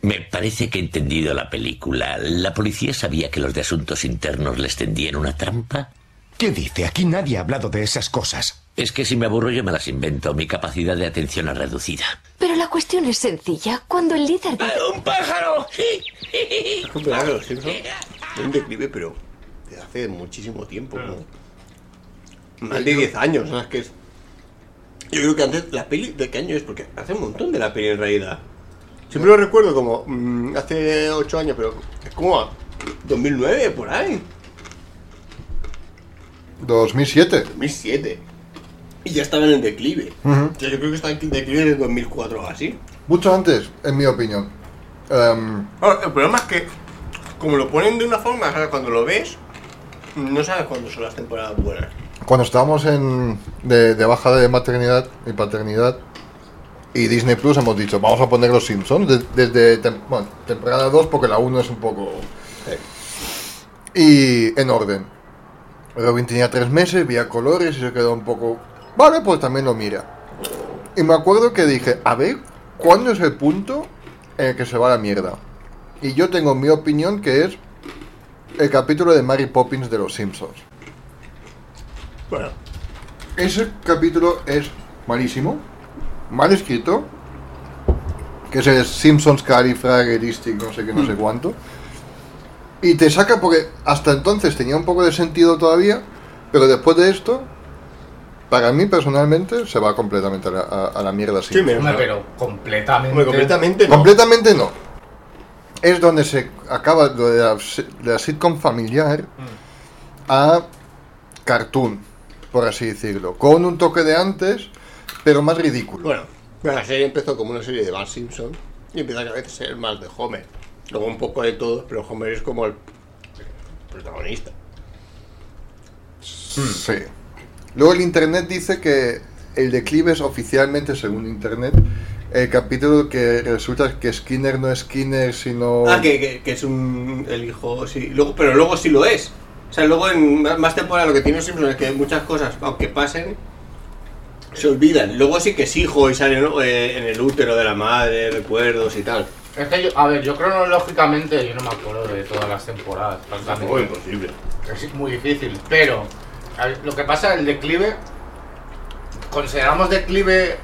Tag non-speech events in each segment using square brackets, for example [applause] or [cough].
Me parece que he entendido la película. ¿La policía sabía que los de asuntos internos les tendían una trampa? ¿Qué dice? Aquí nadie ha hablado de esas cosas. Es que si me aburro yo me las invento. Mi capacidad de atención es reducida. Pero la cuestión es sencilla. Cuando el líder de... ¡Un pájaro! Simpsons hay un declive, pero desde hace muchísimo tiempo. ¿no? Más de 10 años, ¿sabes? Que es... Yo creo que antes, la peli, ¿de qué año es? Porque hace un montón de la peli en realidad. Siempre lo recuerdo como mm, hace 8 años, pero es como a 2009, por ahí. 2007. 2007. Y ya estaban en declive. Ujú. O sea, yo creo que estaban en declive en el 2004 o así. Mucho antes, en mi opinión. Em, Ahora, el problema es que, como lo ponen de una forma, ¿sabes? cuando lo ves, no sabes cuándo son las temporadas buenas. cuando estábamos en, de, de baja de maternidad y paternidad y Disney Plus hemos dicho, vamos a poner los Simpsons de- desde tem- bueno, temporada 2 porque la 1 es un poco... Y en orden. Robin tenía tres meses, veía colores y se quedó un poco... Vale, pues también lo mira. Y me acuerdo que dije, a ver, ¿cuándo es el punto en el que se va la mierda? Y yo tengo mi opinión que es el capítulo de Mary Poppins de los Simpsons. Bueno, Ese capítulo es malísimo, mal escrito, que es el Simpsons Califragilistic, no sé qué, no sé cuánto. Y te saca porque hasta entonces tenía un poco de sentido todavía, pero después de esto, para mí personalmente, se va completamente a la, a- a la mierda. sí, me Hombre, pero completamente. Hombre, completamente no. Completamente no. Es donde se acaba lo de la, de la sitcom familiar a cartoon, por así decirlo. Con un toque de antes, pero más ridículo. Bueno, la serie empezó como una serie de Bart Simpson y empieza a veces a ser más de Homer. Luego un poco de todo, pero Homer es como el protagonista. Sí. Luego el internet dice que el declive es oficialmente, según internet, el capítulo que resulta que Skinner no es Skinner, sino... Ah, que, que- que es un el hijo, sí. Luego, pero luego sí lo es. O sea, luego en más- temporada lo que tiene los Simpsons es que muchas cosas, aunque pasen, se olvidan. Luego sí que es hijo y sale ¿no? Eh, en el útero de la madre, recuerdos y tal. Es que yo, a ver, yo cronológicamente yo no me acuerdo de todas las temporadas. francamente. Oh, imposible. Es muy difícil, pero ver, lo que pasa, el declive, consideramos declive,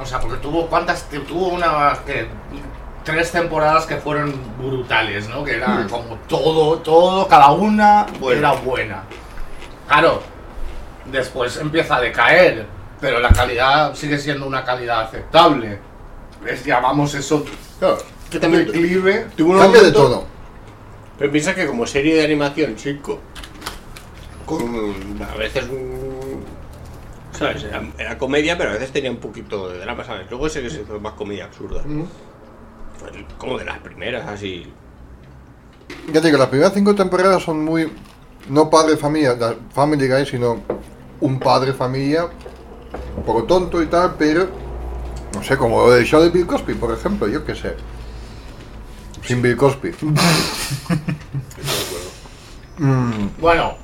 o sea, porque tuvo cuántas, tuvo una, que tres temporadas que fueron brutales, ¿no? Que era como todo, todo, cada una Bueno. era buena. Claro, después empieza a decaer, pero la calidad sigue siendo una calidad aceptable. Les llamamos eso Claro, que también declive. tuvo un Cambia de tono. Pero piensa que como serie de animación, chico, con a veces un... ¿Sabes? Era, era comedia, pero a veces tenía un poquito de drama, ¿sabes? Luego sé que se hizo más comedia absurda. Fue como de las primeras, así. Ya te digo, las primeras cinco temporadas son muy... No padre familia, la Family Guy, sino un padre familia, un poco tonto y tal, pero... No sé, como el show de Bill Cosby, por ejemplo, yo qué sé. Sin Bill Cosby. [laughs] Mm, Bueno,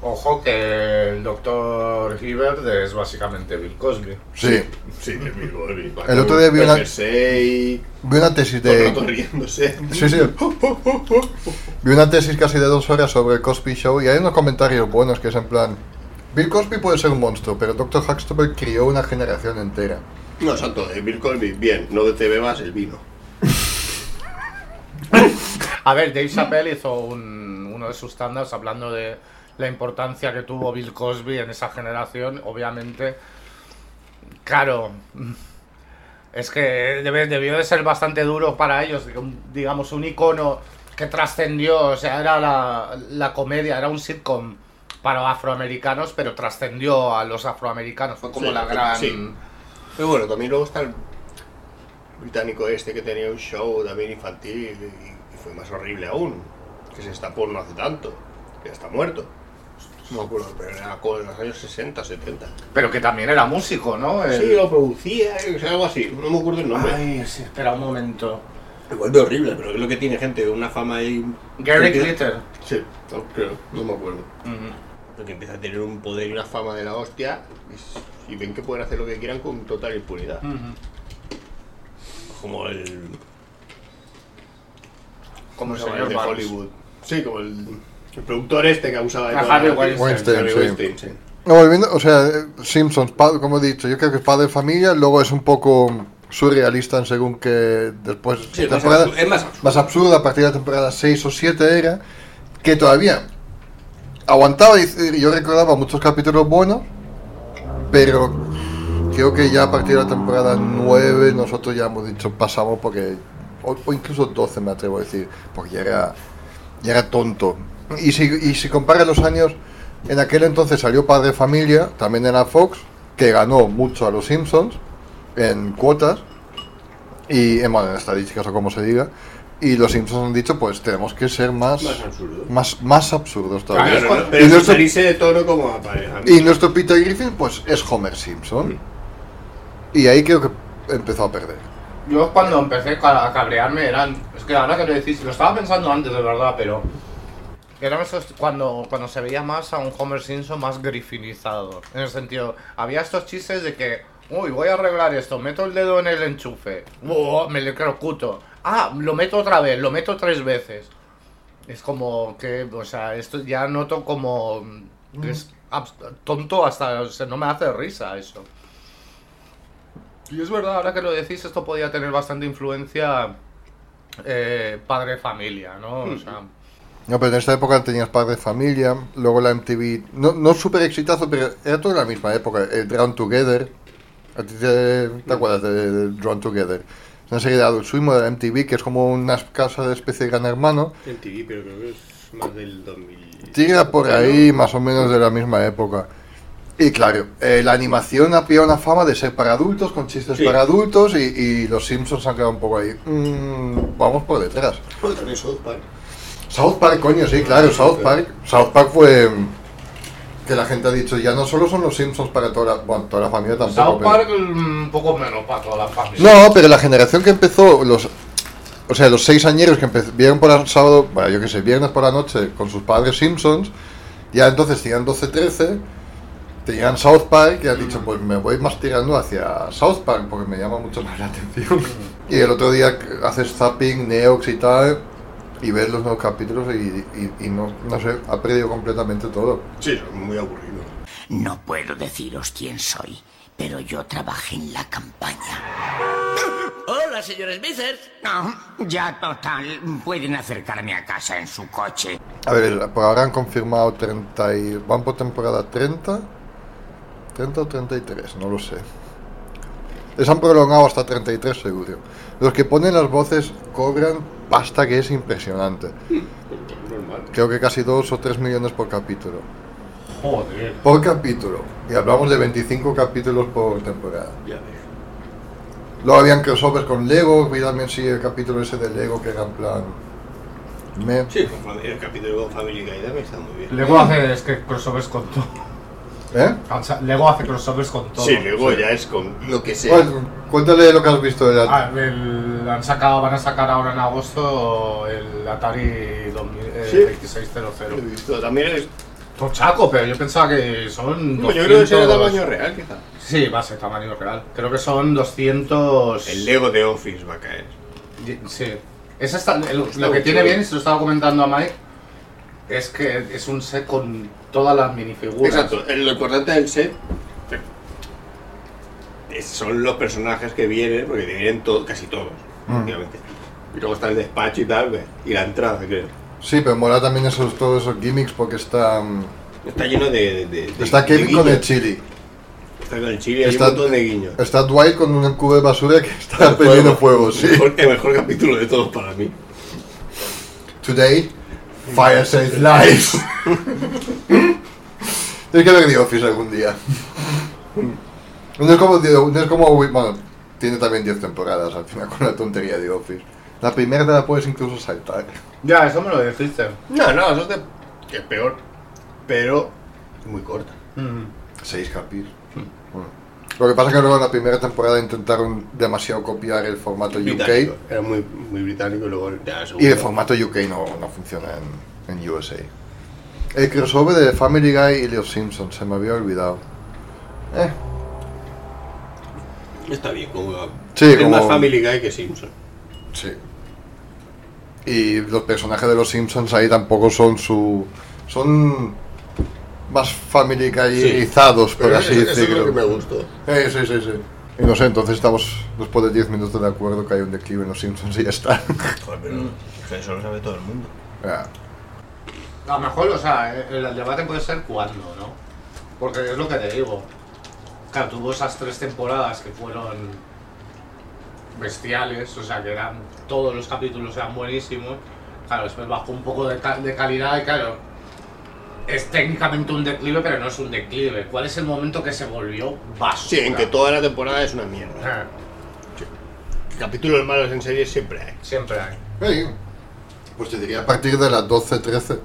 ojo que el doctor Hibbert es básicamente Bill Cosby. sí. Sí, de Bill Cosby. El otro día vi una- Jersey, Vi una tesis de... riéndose. Sí, sí. Vi una tesis casi de dos horas sobre el Cosby Show y hay unos comentarios buenos que es en plan... Bill Cosby puede ser un monstruo, pero Dr. Huxtable crió una generación entera. No, santo, de Bill Cosby, bien, no te bebas el vino. A ver, Dave Chappelle hizo un- uno de sus stand hablando de la importancia que tuvo Bill Cosby en esa generación. Obviamente, claro, es que debe- debió de ser bastante duro para ellos, digamos, un icono que trascendió, o sea, era la, la comedia, era un sitcom para afroamericanos, pero trascendió a los afroamericanos, fue como Sí, la gran... sí. Pero bueno, también luego está el... británico este que tenía un show también infantil y, y fue más horrible aún, que se destapó no hace tanto, que ya está muerto. No me acuerdo, pero era como en los años 60, 70. Pero que también era músico, ¿no? El- Sí, lo producía, o sea, algo así, no me acuerdo el nombre. Ay, sí, espera un momento. Igual de horrible, pero es lo que tiene gente, una fama ahí... Gary Glitter. Sí, no, creo, no me acuerdo. Ujú. Porque empieza a tener un poder y una fama de la hostia y, ven que pueden hacer lo que quieran con total impunidad. Como el... Como el señor de Barnes. Hollywood. Sí, como el, el productor este que abusaba de Ah, Harvey Weinstein, Harvey sí. Weinstein, sí. No, volviendo, o sea, Simpsons, como he dicho, yo creo que es padre de familia, luego es un poco surrealista en según que después Sí, es más absurdo, es más absurdo a partir de la temporada 6 o 7 era que todavía aguantaba y yo recordaba muchos capítulos buenos pero creo que ya a partir de la temporada 9 nosotros ya hemos dicho pasamos porque o, incluso 12 me atrevo a decir porque ya era ya era tonto. Y si, y si comparas los años en aquel entonces salió Padre Familia también era Fox que ganó mucho a los Simpsons en cuotas y en, bueno, en estadísticas o como se diga y los Simpsons han dicho pues tenemos que ser más Más absurdo. más, más absurdos todavía Pero, no, y, pero nuestro, de tono como y nuestro Peter Griffin pues es Homer Simpson y ahí creo que empezó a perder Yo cuando empecé a cabrearme eran... Es que ahora que lo decís, lo estaba pensando antes de verdad, pero... Eran esos cuando, cuando se veía más a un Homer Simpson más griffinizado. En el sentido, había estos chistes de que... Uy, voy a arreglar esto, meto el dedo en el enchufe. Oh, me electrocuto. Ah, lo meto otra vez, lo meto tres veces. Es como que, o sea, esto ya noto como... que es tonto hasta... O sea, no me hace risa eso. Y es verdad, ahora que lo decís, esto podía tener bastante influencia eh, padre-familia, ¿no? O sea, no pero en esta época tenías Padre Familia luego la MTV no, no súper exitazo pero era toda la misma época el Drown Together ¿A ti te, te acuerdas de, de Drawn Together? Es una serie de Adult Swim o de la MTV que es como una casa de especie de gran hermano En TV, pero creo que es más del 2000. Tira por ahí más o menos de la misma época. Y claro, eh, la animación ha pillado una fama de ser para adultos, con chistes Sí. para adultos, y, y los Simpsons han quedado un poco ahí. mm, vamos por detrás. Bueno, también South Park. South Park, coño, sí, claro, South Park. South Park fue mm, que la gente ha dicho, ya no solo son los Simpsons para toda la, bueno, toda la familia tampoco. South Park mm, un poco menos para toda la familia. No, pero la generación que empezó, los, o sea, los seis añeros que vieron por el sábado, bueno, yo qué sé, viernes por la noche con sus padres Simpsons, ya entonces tenían 12, 13, tenían South Park y han dicho, pues me voy más tirando hacia South Park porque me llama mucho más la atención. y el otro día haces zapping, Neox y tal, y ves los nuevos capítulos y, y- y no, no sé, ha perdido completamente todo. Sí, es muy aburrido. No puedo deciros quién soy, pero yo trabajé en la campaña. Hola, señor Smithers. ya total, pueden acercarme a casa en su coche. A ver, por ahora han confirmado 30 y... ¿Van por temporada 30? 30 o 33, no lo sé. Les han prolongado hasta 33 seguro. Los que ponen las voces cobran pasta que es impresionante. Normal. Creo que casi 2 o 3 millones por capítulo. Joder. Por capítulo. Y hablamos de 25 capítulos por temporada. Ya. Luego habían crossovers con Lego, vi también sí el capítulo ese de Lego que era en plan... Me... Sí, el capítulo con Family Guy también está muy bien. Lego hace es que crossovers con todo. ¿Eh? O sea, Lego hace crossovers con todo. Sí, luego ya es con lo que sea. Bueno, cuéntale lo que has visto de la... Ah, el- han sacado, van a sacar ahora en agosto el Atari 2000, eh, Sí. 2600. Lo he visto. También es. Tochaco, pero yo pensaba que son. No, yo creo que será 200. tamaño real, quizá. Sí, va a ser tamaño real. Creo que son 200. El Lego de Office va a caer. Sí. Es esta- el- Está lo que tiene bien, y se lo estaba comentando a Mike, es que es un set con todas las minifiguras. Exacto. el- Lo importante del set son los personajes que vienen, porque vienen to- casi todos, obviamente. Y luego está el despacho y tal, y la entrada, creo. Sí, pero mola también esos, todos esos gimmicks porque está... mm, Está lleno de. de- de- Está de Kevin con el chili. Está con el chile y hay Está- un montón de guiños. Está Dwight con un cubo de basura que [laughs] está prendiendo fuego, sí. El mejor, el mejor capítulo de todos para mí. Today, Fire Saves Lives. Tienes que ver The Office algún día. No es como, no es como bueno, tiene también 10 temporadas al final con la tontería de Office. La primera te la puedes incluso saltar. Ya, eso me lo dijiste. No, no, eso es, de- que es peor. Pero es muy corta. Mm. 6 capis. Bueno. Lo que pasa es que luego en la primera temporada intentaron demasiado copiar el formato Británico. UK Era muy, muy británico y luego ya y el formato UK no, no funciona en, en USA. El crossover de Family Guy y Los Simpsons, se me había olvidado. Eh, Está bien, como. Sí, es como- más Family Guy que Simpson. Sí. Y los personajes de los Simpsons ahí tampoco son su. son más familiarizados, por Pero así eso, eso es decirlo. lo que me gustó. Eh, sí, sí, sí. Y no sé, entonces estamos después de 10 minutos de acuerdo que hay un declive en los Simpsons y ya está. [laughs] Joder, pero sea, eso lo sabe todo el mundo. A lo mejor, o sea, el, el debate puede ser cuándo, ¿no? Porque es lo que te digo. Claro, tuvo esas tres temporadas que fueron bestiales, o sea, que eran todos los capítulos eran buenísimos. Claro, después bajó un poco de, de calidad y claro, es técnicamente un declive, pero no es un declive. ¿Cuál es el momento que se volvió basura? Sí, en que toda la temporada es una mierda. Eh, Capítulos malos en series siempre hay. siempre hay. Hey, pues te diría a partir de las 12, 13.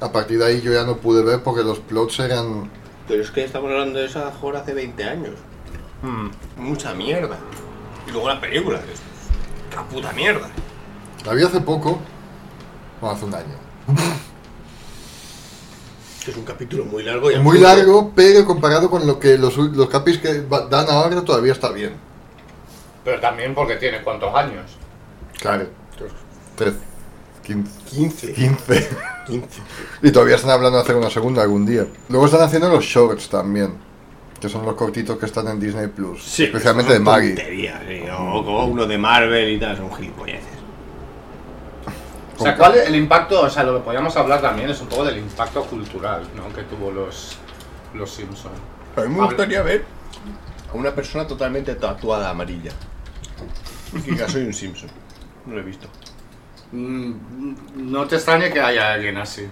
A partir de ahí yo ya no pude ver porque los plots eran. Pero es que estamos hablando de esa Jorge hace 20 años. Mucha mierda. Y luego la película. que es una puta mierda. La vi hace poco. No, hace un año. [laughs] Es un capítulo muy largo y Muy absurdo. largo, pero comparado con lo que los, los capis que dan ahora todavía está bien. Pero también porque tiene cuántos años. Claro. 13, 15. 15. 15. 15. Y todavía están hablando de hacer una segunda algún día. Luego están haciendo los shorts también. Que son los cortitos que están en Disney Plus. Sí, especialmente de Maggie. sí, O como uno de Marvel y tal, son gilipolleces. O sea, ¿cuál es el impacto? O sea, lo que podríamos hablar también es un poco del impacto cultural, ¿no? Que tuvo los, los Simpsons. A mí me gustaría ver a una persona totalmente tatuada amarilla. Y que soy un Simpson. No lo he visto. Mm, No te extrañe que haya alguien así.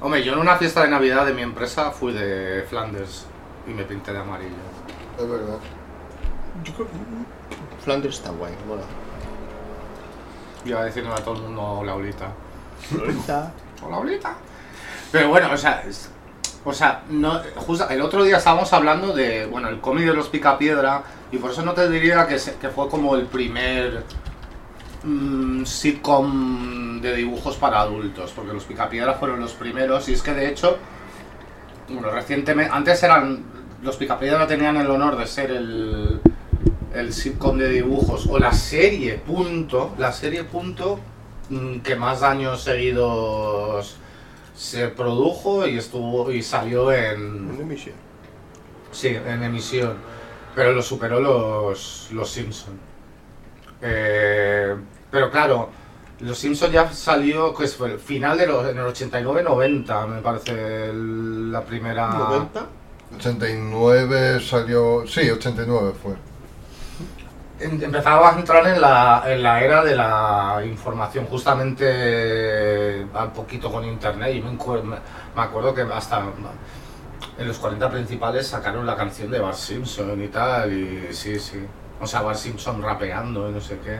Hombre, yo en una fiesta de Navidad de mi empresa fui de Flanders y me pinté de amarillo. Es verdad. Yo creo que Flanders está guay, mola. Iba decirle a todo el mundo hola, Olita. Ahorita. [laughs] Hola, Olita. Pero bueno, o sea, es- o sea, no, justo el otro día estábamos hablando de, bueno, el cómic de los Picapiedra y por eso no te diría que, se- que fue como el primer mm, sitcom de dibujos para adultos, porque los Picapiedra fueron los primeros y es que de hecho, bueno, recientemente, antes eran, los Picapiedra tenían el honor de ser el, el sitcom de dibujos o la serie punto, la serie punto mm, que más años seguidos se produjo y estuvo y salió en Una emisión. sí en emisión pero lo superó los los Simpson Eh, pero claro los Simpson ya salió que fue el final de los en el 89 90 me parece el- la primera 90. 89 salió. Sí, 89 fue. Em- empezaba a entrar en la, en la era de la información, justamente un poquito con internet. Y me, me- acuerdo que hasta en los 40 principales sacaron la canción de Bart Simpson y tal. Y sí, sí. O sea, Bart Simpson rapeando y no sé qué.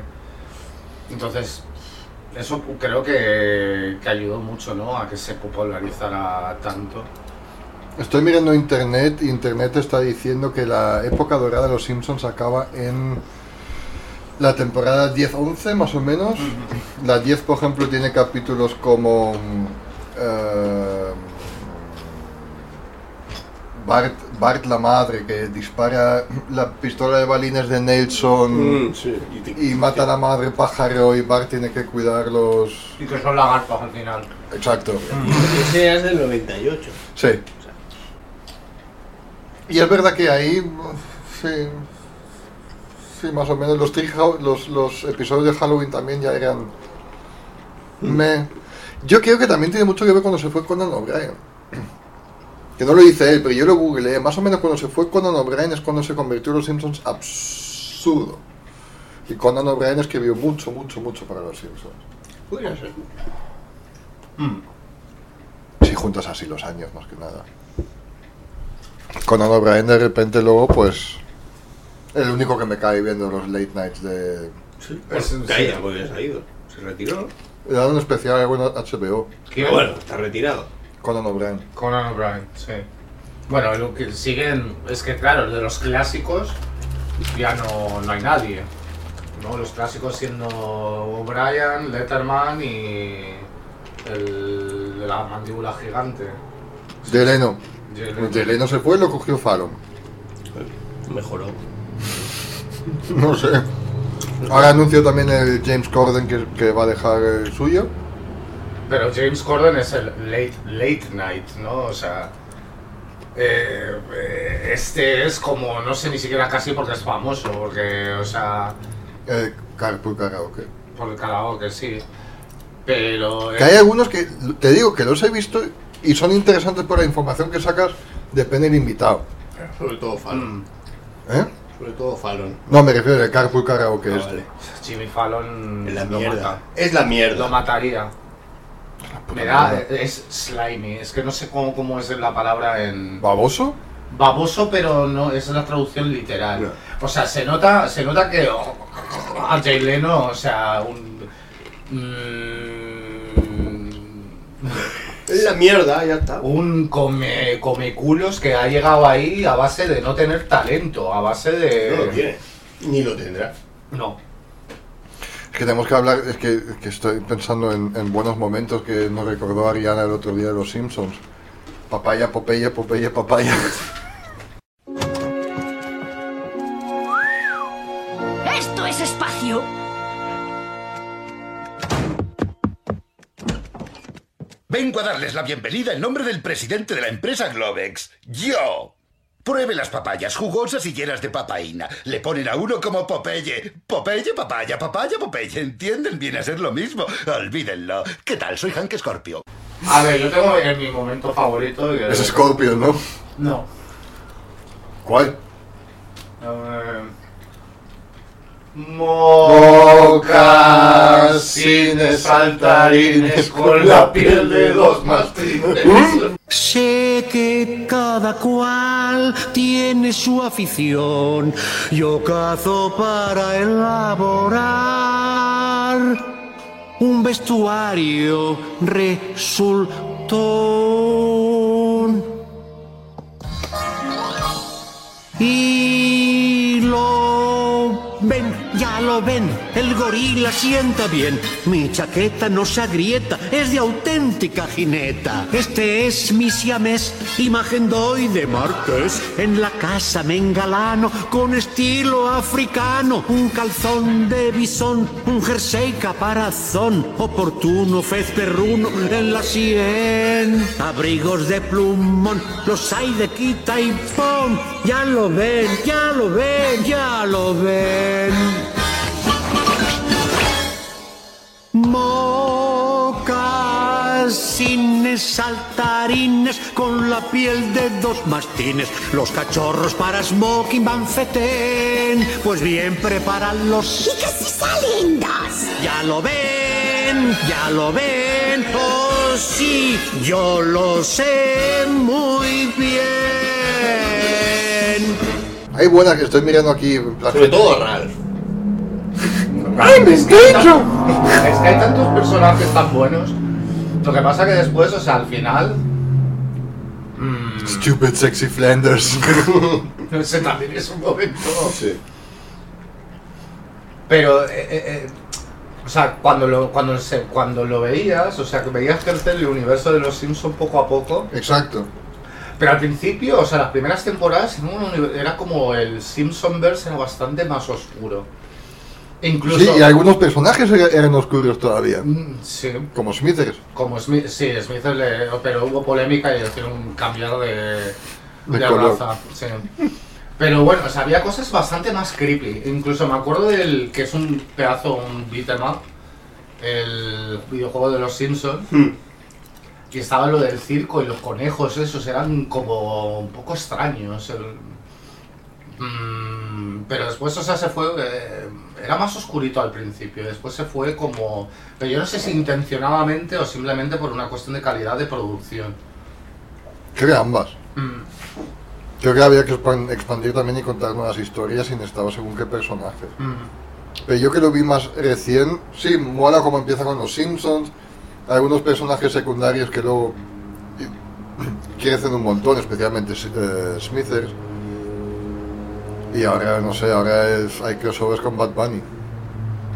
Entonces, eso creo que, que ayudó mucho ¿no? a que se popularizara tanto. Estoy mirando internet. Internet está diciendo que la época dorada de los Simpsons acaba en la temporada 10-11 más o menos. La 10, por ejemplo, tiene capítulos como eh, Bart, Bart la madre que dispara la pistola de balines de Nelson Mm, sí. Y mata a la madre pájaro y Bart tiene que cuidarlos. Y que son lagartos al final. Exacto. Ese es del 98. Sí. Y es verdad que ahí, sí, sí, más o menos los, los, los episodios de Halloween también ya eran... Me... Yo creo que también tiene mucho que ver cuando se fue Conan O'Brien. Que no lo dice él, pero yo lo googleé. Más o menos cuando se fue Conan O'Brien es cuando se convirtió Los Simpsons absurdo. Y Conan O'Brien escribió mucho, mucho, mucho para Los Simpsons. Podría ser. Si juntas así los años, más que nada. Conan O'Brien de repente luego, pues... El único que me cae viendo los late nights de. Sí, Pues, bueno, sí. porque se ha ido. Se retiró. Le dan un especial bueno, HBO. ¿Quién? Bueno, está retirado. Conan O'Brien. Conan O'Brien, sí. Bueno, lo que siguen. Es que, claro, de los clásicos ya no, no hay nadie. ¿no? Los clásicos siendo O'Brien, Letterman y. El de la mandíbula gigante. De Leno. De se fue y lo cogió Fallon. Mejoró. No sé. Ahora anunció también el James Corden que, que va a dejar el suyo. Pero James Corden es el late, late night, ¿no? O sea. eh, eh, este es como, no sé ni siquiera casi porque es famoso, porque, o sea, Eh, Carpool Karaoke. por el karaoke, sí. Pero. Que hay algunos que, te digo, que los he visto y son interesantes por la información que sacas, depende del invitado. Sobre todo Fallon. ¿Eh? Sobre todo Fallon. No, me refiero al Carpool Karaoke Ah, este. vale. Jimmy Fallon Es la mierda. mata. Es la mierda. Lo mataría. Me da. mierda. Es slimy. Es que no sé cómo, cómo es la palabra en. ¿Baboso? Baboso, pero no es la traducción literal. No. O sea, se nota, se nota que oh, a Jay Leno, o sea, un. mm, la mierda, ya está. un come, come culos que ha llegado ahí a base de no tener talento, a base de. No lo tiene. Ni lo tendrá. No. Es que tenemos que hablar, es que, es que estoy pensando en, en buenos momentos que nos recordó Ariana el otro día de los Simpsons. Papaya, Popeye, Popeye, papaya. [laughs] Vengo a darles la bienvenida en nombre del presidente de la empresa Globex, yo. Pruebe las papayas jugosas y llenas de papaína. Le ponen a uno como Popeye. Popeye, papaya, papaya, Popeye. ¿Entienden? Viene a ser lo mismo. Olvídenlo. ¿Qué tal? Soy Hank Scorpio. A ver, yo tengo en mi momento favorito. Es Scorpion, ¿no? No. ¿Cuál? Eh, Mocasines saltarines con la piel de dos mastines. Sé que cada cual tiene su afición. Yo cazo para elaborar un vestuario resultón. Y ya lo ven, el gorila sienta bien. Mi chaqueta no se agrieta, es de auténtica jineta. Este es mi siamés, imagen doy de martes. En la casa me engalano con estilo africano. Un calzón de bisón, un jersey caparazón. Oportuno fez perruno en la sien. Abrigos de plumón, los hay de quita y pon. Ya lo ven, ya lo ven, ya lo ven. Mocasines saltarines con la piel de dos mastines. Los cachorros para smoking van fetén. Pues bien, prepáralos. ¿Y que si salen dos? Ya lo ven, ya lo ven. Oh, sí, yo lo sé muy bien. Hay buenas que estoy mirando aquí. Sobre todo Ralph. Es que, hay tan- es que hay tantos personajes tan buenos. Lo que pasa que después, o sea, al final. mm, Stupid Sexy Flanders. [laughs] ese también es un momento. Sí. Pero, eh, eh, eh, o sea, cuando lo, cuando, se, cuando lo veías, o sea, que veías crecer el universo de los Simpsons poco a poco. Exacto. Pero al principio, o sea, las primeras temporadas era como el Simpsonverse era bastante más oscuro. Incluso. Sí, y algunos personajes er- eran oscuros todavía. Mm, Sí, Como Smithers. como Smith, sí, Smith le, pero hubo polémica y hicieron cambiar de, De de color. raza. sí. Pero bueno, o sea, había cosas bastante más creepy. Incluso me acuerdo del que es un pedazo, un beat 'em up, el videojuego de los Simpsons. Hmm. Y estaba lo del circo y los conejos, esos eran como un poco extraños. el- Mm, pero después, o sea, se fue. eh, era más oscurito al principio, después se fue como. Pero yo no sé si intencionadamente o simplemente por una cuestión de calidad de producción. Creo que ambas. Mm. Creo que había que expan- expandir también y contar nuevas historias y necesitaba según qué personaje. Pero yo que lo vi más recién, sí, mola como empieza con los Simpsons, algunos personajes secundarios que luego y- [clears throat] crecen un montón, especialmente eh, Smithers. Y ahora, no sé, ahora es, hay crossovers con Bad Bunny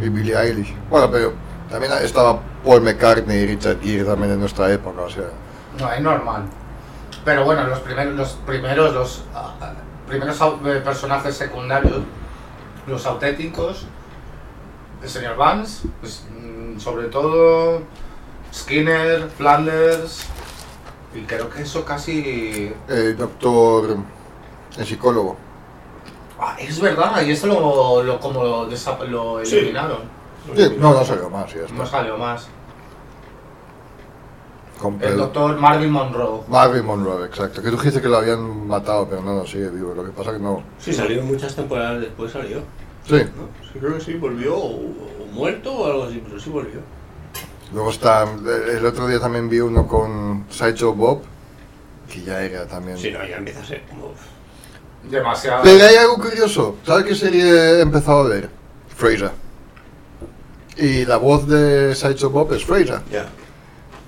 y Billie Eilish. Bueno, pero también estaba Paul McCartney y Richard Gere también en nuestra época, o sea... No, es normal. Pero bueno, los primeros, los primeros, los ah, primeros eh, personajes secundarios, los auténticos, el señor Vance, pues, mm, sobre todo Skinner, Flanders, y creo que eso casi... El doctor, el psicólogo. Ah, es verdad, y eso lo, lo como lo, lo eliminaron. Sí, no, no salió más, ya está. No salió más. Con El doctor Marvin Monroe. Marvin Monroe, exacto. Que tú dijiste que lo habían matado, pero no, no, sigue vivo. Lo que pasa que no. Sí, salió muchas temporadas después, salió. Sí. ¿no? Sí, creo que sí, volvió o, o muerto o algo así, pero sí volvió. Luego está. El el otro día también vi uno con Sideshow Bob, que ya era también. Sí, no, ya empieza a ser como... Demasiado. Pero hay algo curioso. ¿Sabes qué serie he empezado a ver? Fraser. Y la voz de Sideshow Bob es Fraser. Ya.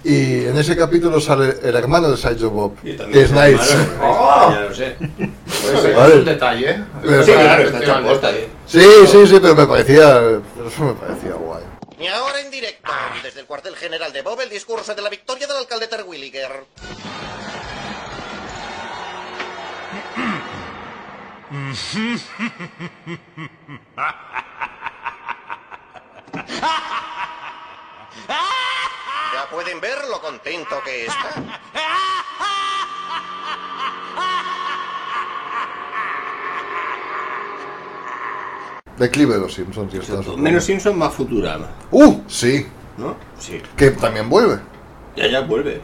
Y en ese capítulo sale el hermano de Sideshow Bob, Y que también es Niles. [laughs] ¡Oh! Ya lo sé. Pues eso Vale. es un detalle, ¿eh? Pero Sí, sí, claro, está hecho aposta, ¿eh? Sí, sí, sí, pero me parecía. Eso me parecía guay. Y ahora en directo, desde el cuartel general de Bob, el discurso de la victoria del alcalde Terwilliger. Ya pueden ver lo contento que está. Declive de los Simpsons estas Menos Simpson, más Futurama. ¡Uh! Sí, ¿No? Sí. que también vuelve. Ya, ya vuelve.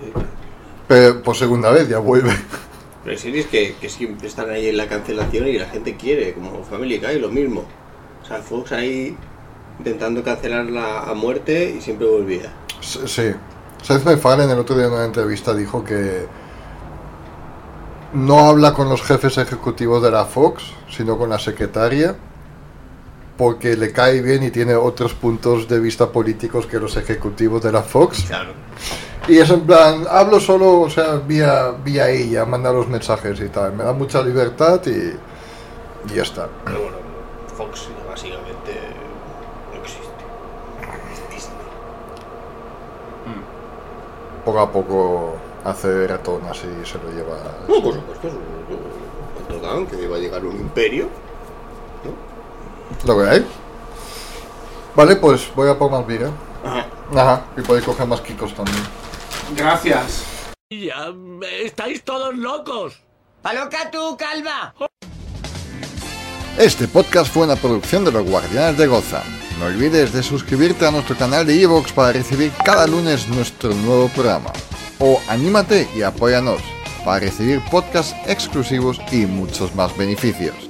Pero por segunda vez ya vuelve. Pero hay series que, que siempre están ahí en la cancelación y la gente quiere, como Family Guy, lo mismo. O sea, Fox ahí intentando cancelarla a muerte y siempre volvía. S- Sí. Seth MacFarlane el otro día en una entrevista dijo que no habla con los jefes ejecutivos de la Fox, sino con la secretaria, porque le cae bien y tiene otros puntos de vista políticos que los ejecutivos de la Fox. Claro. Y es en plan, hablo solo, o sea, vía, vía ella, manda los mensajes y tal. Me da mucha libertad y, y ya está. Pero bueno, Fox básicamente no existe. Poco a poco hace ratón así se lo lleva. No, por supuesto, es un- un total, que iba a llegar un imperio. Lo que hay. Vale, pues voy a por más vida. Ajá. Ajá, y podéis coger más kikos también. Gracias. Ya, estáis todos locos. ¡Paloca tú, calva! Este podcast fue una producción de los Guardianes de Gotham. No olvides de suscribirte a nuestro canal de Evox para recibir cada lunes nuestro nuevo programa. O anímate y apóyanos para recibir podcasts exclusivos y muchos más beneficios.